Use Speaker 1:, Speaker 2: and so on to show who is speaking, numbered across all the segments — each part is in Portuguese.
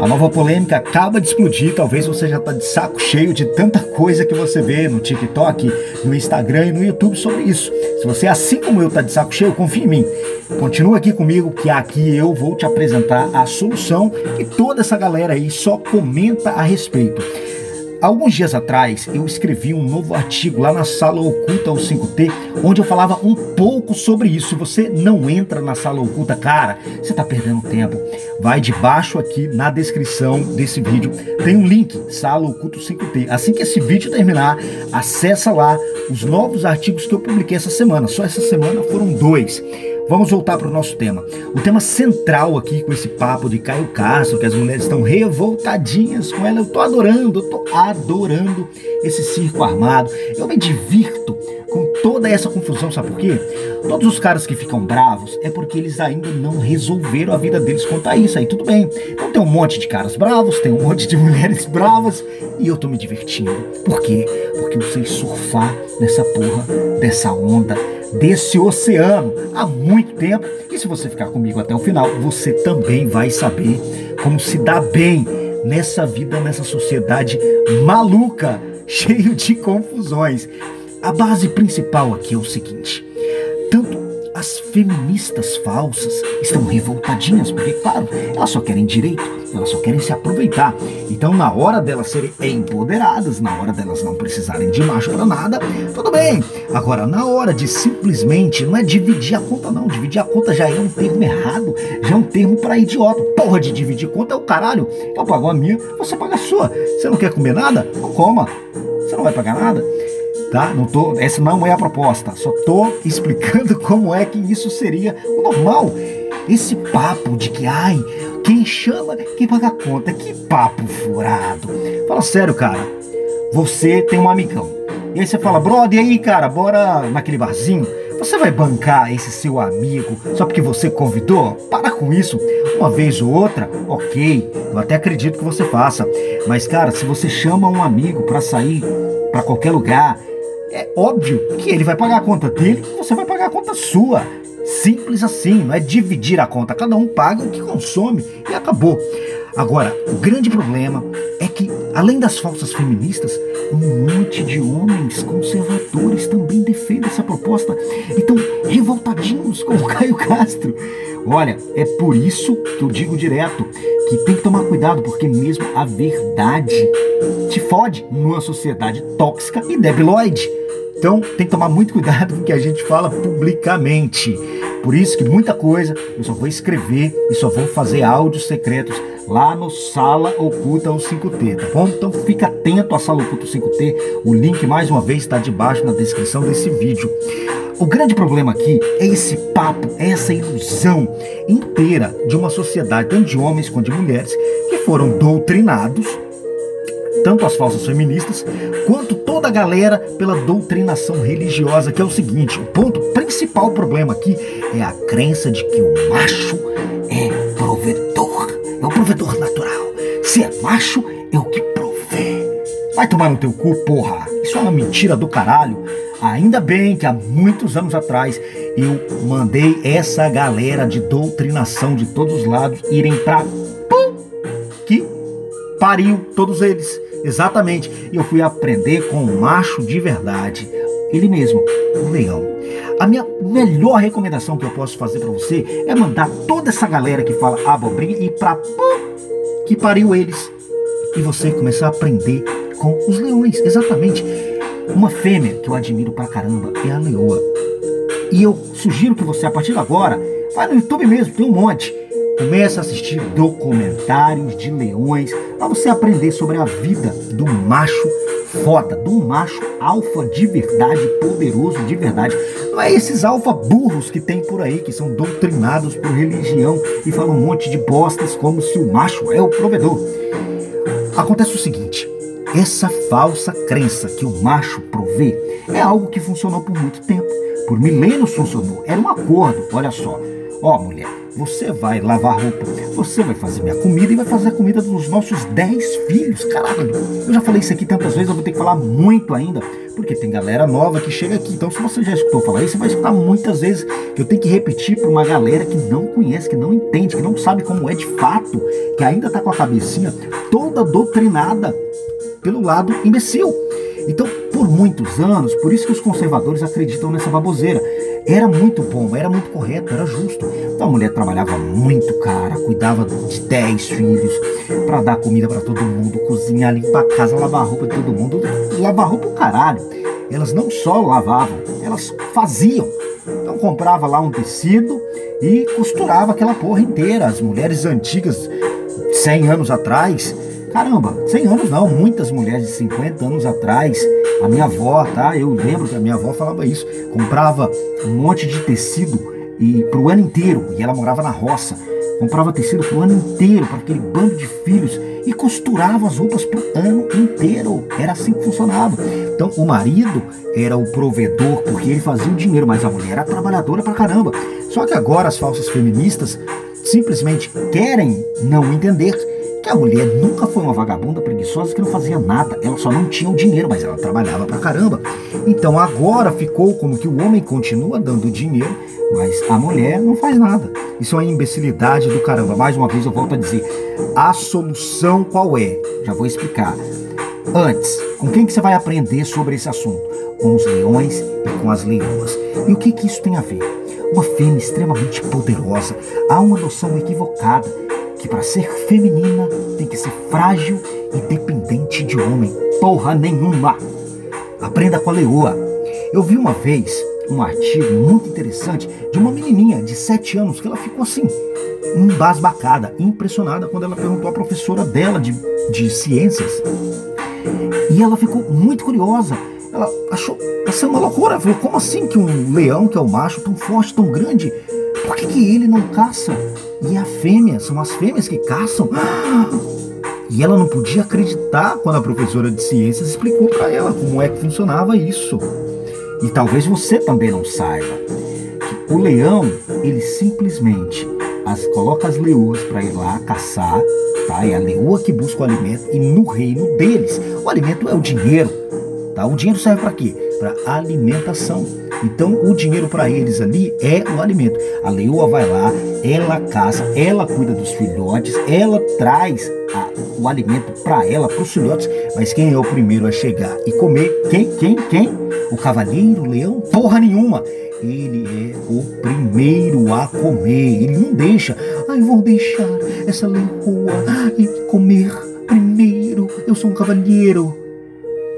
Speaker 1: A nova polêmica acaba de explodir, talvez você já está de saco cheio de tanta coisa que você vê no TikTok, no Instagram e no YouTube sobre isso. Se você, assim como eu, está de saco cheio, confia em mim. Continua aqui comigo que aqui eu vou te apresentar a solução e toda essa galera aí só comenta a respeito. Alguns dias atrás eu escrevi um novo artigo lá na Sala Oculta ao 5T, onde eu falava um pouco sobre isso. Você não entra na Sala Oculta, cara, você está perdendo tempo. Vai debaixo aqui na descrição desse vídeo, tem um link, Sala Oculta 5T. Assim que esse vídeo terminar, acessa lá os novos artigos que eu publiquei essa semana. Só essa semana foram dois. Vamos voltar para o nosso tema. O tema central aqui com esse papo de Caio Castro, que as mulheres estão revoltadinhas com ela. Eu tô adorando, eu tô adorando esse circo armado. Eu me divirto com toda essa confusão, sabe por quê? Todos os caras que ficam bravos é porque eles ainda não resolveram a vida deles quanto a isso, aí tudo bem. Então tem um monte de caras bravos, tem um monte de mulheres bravas e eu tô me divertindo. Por quê? Porque eu sei surfar nessa porra dessa onda desse oceano há muito tempo. E se você ficar comigo até o final, você também vai saber como se dar bem nessa vida, nessa sociedade maluca, cheio de confusões. A base principal aqui é o seguinte: as feministas falsas estão revoltadinhas, porque, claro, elas só querem direito, elas só querem se aproveitar. Então, na hora delas serem empoderadas, na hora delas não precisarem de macho para nada, tudo bem. Agora, na hora de simplesmente, não é dividir a conta, não. Dividir a conta já é um termo errado, já é um termo para idiota. Porra de dividir conta é o caralho. Eu pago a minha, você paga a sua. Você não quer comer nada? Não coma. Você não vai pagar nada tá? Não tô, essa não é a proposta, só tô explicando como é que isso seria o normal. Esse papo de que, ai, quem chama, quem paga a conta, que papo furado. Fala sério, cara. Você tem um amigão. E aí você fala, brother, e aí, cara, bora naquele barzinho? Você vai bancar esse seu amigo só porque você convidou? Para com isso. Uma vez ou outra, ok, eu até acredito que você faça. Mas, cara, se você chama um amigo para sair para qualquer lugar é óbvio que ele vai pagar a conta dele e você vai pagar a conta sua. Simples assim, não é dividir a conta, cada um paga o que consome e acabou. Agora, o grande problema é que, além das falsas feministas, um monte de homens conservadores também defendem essa proposta e estão revoltadinhos com o Caio Castro. Olha, é por isso que eu digo direto que tem que tomar cuidado, porque mesmo a verdade te fode numa sociedade tóxica e debilóide. Então tem que tomar muito cuidado com o que a gente fala publicamente. Por isso que muita coisa eu só vou escrever e só vou fazer áudios secretos lá no Sala Oculta o 5T, tá bom? Então fica atento à Sala Oculta 5T. O link mais uma vez está debaixo na descrição desse vídeo. O grande problema aqui é esse papo, essa ilusão inteira de uma sociedade, tanto de homens quanto de mulheres, que foram doutrinados tanto as falsas feministas quanto toda a galera pela doutrinação religiosa, que é o seguinte: o ponto principal problema aqui é a crença de que o macho é provedor, é o provedor natural. Se é macho, é o que provê. Vai tomar no teu cu, porra! Isso é uma mentira do caralho. Ainda bem que há muitos anos atrás eu mandei essa galera de doutrinação de todos os lados irem pra. Que pariu todos eles. Exatamente. E eu fui aprender com um macho de verdade. Ele mesmo, o leão. A minha melhor recomendação que eu posso fazer para você é mandar toda essa galera que fala abobrinha e pra que pariu eles. E você começar a aprender com os leões. Exatamente. Uma fêmea que eu admiro pra caramba é a leoa. E eu sugiro que você, a partir de agora, vai no YouTube mesmo, tem um monte Comece a assistir documentários de leões para você aprender sobre a vida do macho foda, do macho alfa de verdade, poderoso de verdade. Não é esses alfa burros que tem por aí, que são doutrinados por religião e falam um monte de bostas como se o macho é o provedor. Acontece o seguinte: essa falsa crença que o macho provê é algo que funcionou por muito tempo. Por milênios funcionou. Era um acordo, olha só. Ó, mulher, você vai lavar roupa, você vai fazer minha comida e vai fazer a comida dos nossos 10 filhos. Caralho, eu já falei isso aqui tantas vezes, eu vou ter que falar muito ainda, porque tem galera nova que chega aqui. Então, se você já escutou falar isso, você vai escutar muitas vezes que eu tenho que repetir para uma galera que não conhece, que não entende, que não sabe como é de fato, que ainda tá com a cabecinha toda doutrinada pelo lado imbecil. Então, por muitos anos, por isso que os conservadores acreditam nessa baboseira. Era muito bom, era muito correto, era justo. Então a mulher trabalhava muito, cara, cuidava de 10 filhos, para dar comida para todo mundo, cozinhar, limpar a casa, lavar roupa de todo mundo. Lavar roupa o caralho. Elas não só lavavam, elas faziam. Então comprava lá um tecido e costurava aquela porra inteira. As mulheres antigas, 100 anos atrás, Caramba, 100 anos não, muitas mulheres de 50 anos atrás, a minha avó, tá? Eu lembro que a minha avó falava isso, comprava um monte de tecido e pro ano inteiro, e ela morava na roça. Comprava tecido pro ano inteiro para aquele bando de filhos e costurava as roupas pro ano inteiro. Era assim que funcionava. Então o marido era o provedor porque ele fazia o dinheiro, mas a mulher era trabalhadora pra caramba. Só que agora as falsas feministas simplesmente querem não entender que a mulher nunca foi uma vagabunda preguiçosa que não fazia nada, ela só não tinha o dinheiro, mas ela trabalhava pra caramba. Então agora ficou como que o homem continua dando dinheiro, mas a mulher não faz nada. Isso é uma imbecilidade do caramba. Mais uma vez eu volto a dizer, a solução qual é? Já vou explicar. Antes, com quem que você vai aprender sobre esse assunto? Com os leões e com as leoas. E o que que isso tem a ver? Uma fêmea extremamente poderosa, há uma noção equivocada que para ser feminina tem que ser frágil e dependente de homem. Porra nenhuma! Aprenda com a leoa. Eu vi uma vez um artigo muito interessante de uma menininha de 7 anos que ela ficou assim, embasbacada, impressionada quando ela perguntou à professora dela de, de ciências. E ela ficou muito curiosa. Ela achou essa é uma loucura. Falou, como assim que um leão, que é o macho, tão forte, tão grande, por que, que ele não caça? E a fêmea, são as fêmeas que caçam. E ela não podia acreditar quando a professora de ciências explicou para ela como é que funcionava isso. E talvez você também não saiba que o leão, ele simplesmente as, coloca as leoas para ir lá caçar, tá? É a leoa que busca o alimento e no reino deles, o alimento é o dinheiro, tá? O dinheiro serve para quê? Para alimentação. Então o dinheiro para eles ali é o alimento. A leoa vai lá, ela caça, ela cuida dos filhotes, ela traz a, o alimento para ela, para os filhotes. Mas quem é o primeiro a chegar e comer? Quem? Quem? Quem? O cavaleiro, o leão? Porra nenhuma! Ele é o primeiro a comer. Ele não deixa. Ai, vou deixar essa leoa comer primeiro. Eu sou um cavalheiro.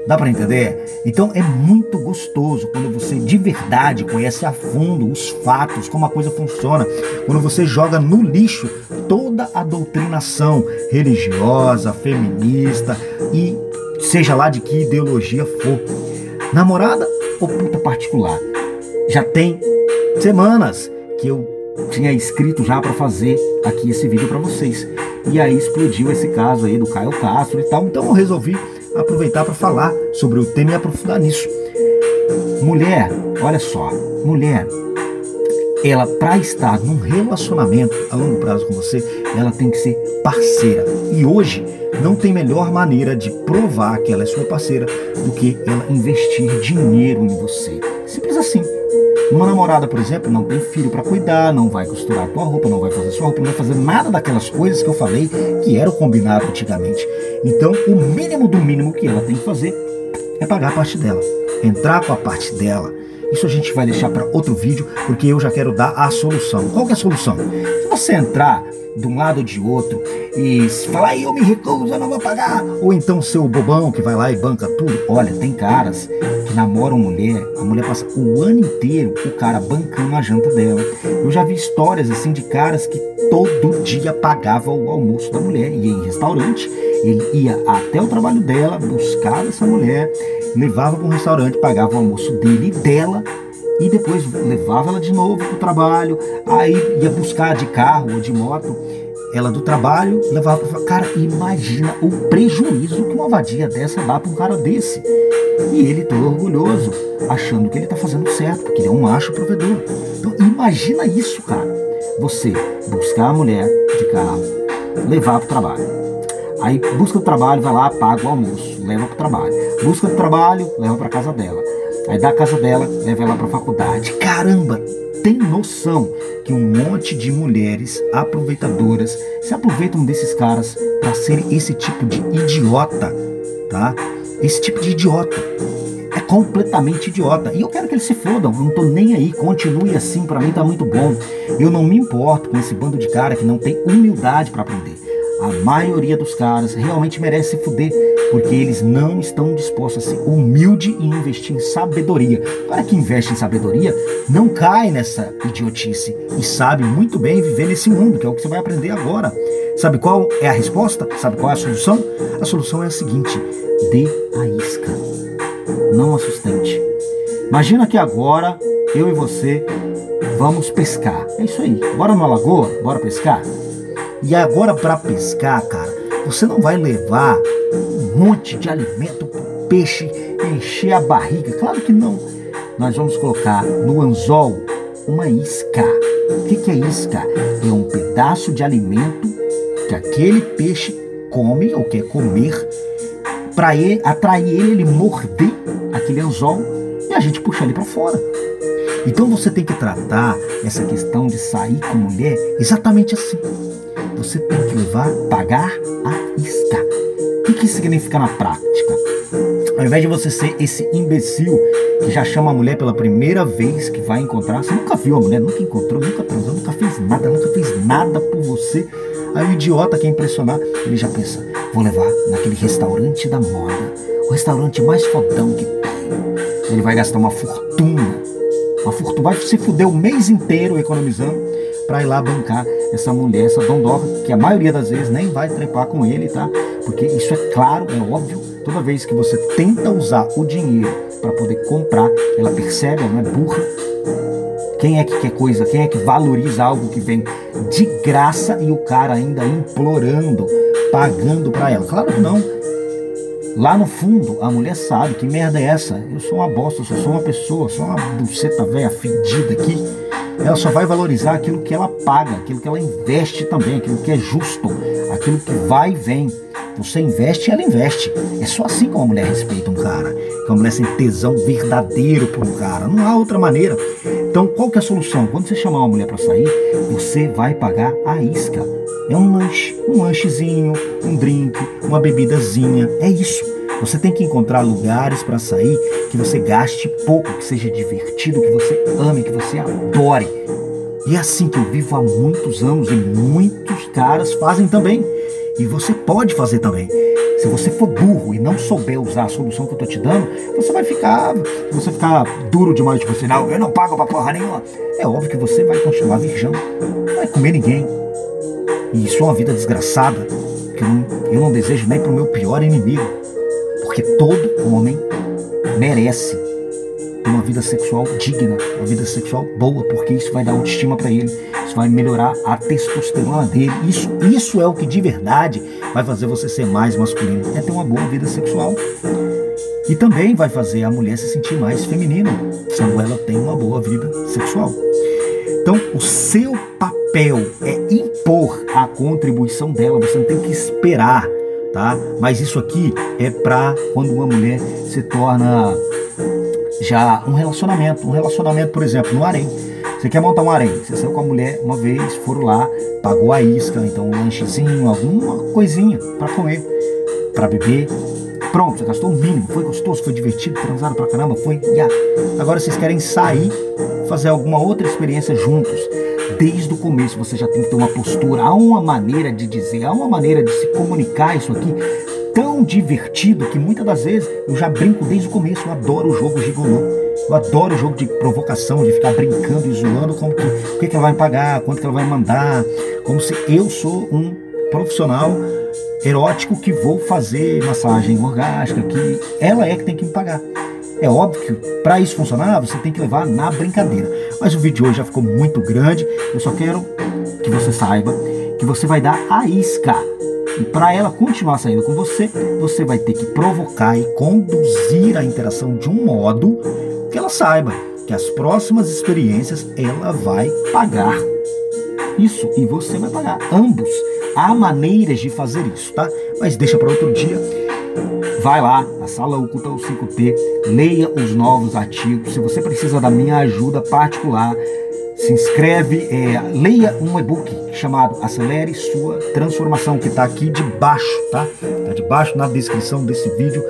Speaker 1: Dá para entender? Então é muito gostoso quando você de verdade conhece a fundo os fatos, como a coisa funciona, quando você joga no lixo toda a doutrinação religiosa, feminista e seja lá de que ideologia for. Namorada ou puta particular? Já tem semanas que eu tinha escrito já para fazer aqui esse vídeo para vocês. E aí explodiu esse caso aí do Caio Castro e tal, então eu resolvi aproveitar para falar sobre o tema e aprofundar nisso. Mulher, olha só, mulher, ela para estar num relacionamento a longo prazo com você, ela tem que ser parceira. E hoje não tem melhor maneira de provar que ela é sua parceira do que ela investir dinheiro em você. Simples assim. Uma namorada, por exemplo, não tem filho para cuidar, não vai costurar a tua roupa, não vai fazer sua roupa, não vai fazer nada daquelas coisas que eu falei que era o combinado antigamente. Então, o mínimo do mínimo que ela tem que fazer é pagar a parte dela, entrar com a parte dela. Isso a gente vai deixar para outro vídeo, porque eu já quero dar a solução. Qual que é a solução? Se você entrar de um lado ou de outro e falar, eu me recuso, eu não vou pagar. Ou então seu bobão que vai lá e banca tudo. Olha, tem caras que namoram mulher, a mulher passa o ano inteiro o cara bancando a janta dela. Eu já vi histórias assim de caras que todo dia pagava o almoço da mulher, ia em restaurante, ele ia até o trabalho dela, buscava essa mulher, levava para um restaurante, pagava o almoço dele e dela e depois levava ela de novo para o trabalho, aí ia buscar de carro ou de moto ela do trabalho, levava para cara, imagina o prejuízo que uma vadia dessa dá para um cara desse. E ele todo orgulhoso, achando que ele está fazendo certo, porque ele é um macho provedor. Então imagina isso, cara. você buscar a mulher de carro, levar para o trabalho. Aí busca o trabalho, vai lá, paga o almoço, leva para o trabalho. Busca o trabalho, leva para casa dela. Aí da casa dela, leva ela para a faculdade. Caramba, tem noção que um monte de mulheres aproveitadoras se aproveitam desses caras para serem esse tipo de idiota, tá? Esse tipo de idiota é completamente idiota. E eu quero que eles se fodam, não tô nem aí, continue assim, para mim tá muito bom. Eu não me importo com esse bando de cara que não tem humildade para aprender. A maioria dos caras realmente merece se fuder, porque eles não estão dispostos a ser humilde e investir em sabedoria. O cara que investe em sabedoria não cai nessa idiotice e sabe muito bem viver nesse mundo, que é o que você vai aprender agora. Sabe qual é a resposta? Sabe qual é a solução? A solução é a seguinte: dê a isca, não a sustente. Imagina que agora eu e você vamos pescar. É isso aí. Bora numa lagoa? Bora pescar? E agora para pescar, cara, você não vai levar um monte de alimento pro peixe encher a barriga. Claro que não. Nós vamos colocar no anzol uma isca. O que, que é isca? É um pedaço de alimento que aquele peixe come ou quer comer para atrair ele, ele morder aquele anzol e a gente puxa ele para fora. Então você tem que tratar essa questão de sair com mulher exatamente assim você tem que levar, pagar a isca. O que, que isso significa na prática? Ao invés de você ser esse imbecil que já chama a mulher pela primeira vez que vai encontrar, você nunca viu a mulher, nunca encontrou, nunca transou, nunca fez nada, nunca fez nada por você. Aí o idiota quer impressionar, ele já pensa, vou levar naquele restaurante da moda, o restaurante mais fodão que tem. Ele vai gastar uma fortuna, uma fortuna, vai se fuder o mês inteiro economizando para ir lá bancar essa mulher, essa dondoca, que a maioria das vezes nem vai trepar com ele, tá? Porque isso é claro, é óbvio, toda vez que você tenta usar o dinheiro para poder comprar, ela percebe, ela não é burra. Quem é que quer coisa? Quem é que valoriza algo que vem de graça e o cara ainda implorando, pagando para ela? Claro que não. Lá no fundo, a mulher sabe que merda é essa. Eu sou uma bosta, eu sou uma pessoa, sou uma buceta velha fedida aqui ela só vai valorizar aquilo que ela paga, aquilo que ela investe também, aquilo que é justo, aquilo que vai e vem. Você investe e ela investe. É só assim que uma mulher respeita um cara. Que uma mulher tem tesão verdadeiro por um cara. Não há outra maneira. Então, qual que é a solução? Quando você chamar uma mulher para sair, você vai pagar a isca. É um lanche, um lanchezinho, um drink, uma bebidazinha. É isso. Você tem que encontrar lugares para sair que você gaste pouco, que seja divertido, que você ame, que você adore. E é assim que eu vivo há muitos anos e muitos caras fazem também. E você pode fazer também. Se você for burro e não souber usar a solução que eu tô te dando, você vai ficar, você ficar duro demais, tipo assim, não, eu não pago pra porra nenhuma. É óbvio que você vai continuar virgão, não vai comer ninguém. E isso é uma vida desgraçada, que eu não, eu não desejo nem pro meu pior inimigo. Porque todo homem merece uma vida sexual digna, uma vida sexual boa, porque isso vai dar autoestima para ele, isso vai melhorar a testosterona dele. Isso, isso é o que de verdade vai fazer você ser mais masculino, é ter uma boa vida sexual. E também vai fazer a mulher se sentir mais feminina, quando ela tem uma boa vida sexual. Então, o seu papel é impor a contribuição dela, você não tem que esperar tá? Mas isso aqui é para quando uma mulher se torna já um relacionamento, um relacionamento, por exemplo, no harém. Você quer montar um harém, você saiu com a mulher uma vez, foram lá, pagou a isca, então um lanchezinho, alguma coisinha para comer, para beber. Pronto, você gastou o mínimo, foi gostoso, foi divertido, transaram pra caramba, foi. Yeah. Agora vocês querem sair, fazer alguma outra experiência juntos desde o começo você já tem que ter uma postura, há uma maneira de dizer, há uma maneira de se comunicar isso aqui tão divertido que muitas das vezes eu já brinco desde o começo, eu adoro o jogo gigolô. Eu adoro o jogo de provocação, de ficar brincando e zoando como que, o que, que ela vai pagar, quanto que ela vai mandar, como se eu sou um profissional erótico que vou fazer massagem orgástica, que ela é que tem que me pagar. É óbvio que para isso funcionar, você tem que levar na brincadeira. Mas o vídeo hoje já ficou muito grande. Eu só quero que você saiba que você vai dar a isca. E para ela continuar saindo com você, você vai ter que provocar e conduzir a interação de um modo que ela saiba que as próximas experiências ela vai pagar. Isso, e você vai pagar. Ambos. Há maneiras de fazer isso, tá? Mas deixa para outro dia. Vai lá, na sala oculta 5T, leia os novos artigos. Se você precisa da minha ajuda particular, se inscreve, é, leia um e-book chamado Acelere Sua Transformação, que está aqui debaixo, tá? Está debaixo na descrição desse vídeo.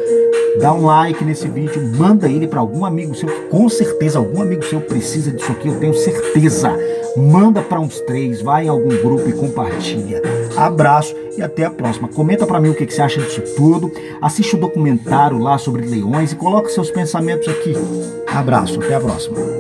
Speaker 1: Dá um like nesse vídeo, manda ele para algum amigo seu, com certeza algum amigo seu precisa disso aqui, eu tenho certeza. Manda para uns três, vai em algum grupo e compartilha. Abraço e até a próxima. Comenta para mim o que, que você acha disso tudo. Assiste o documentário lá sobre leões e coloca seus pensamentos aqui. Abraço, até a próxima.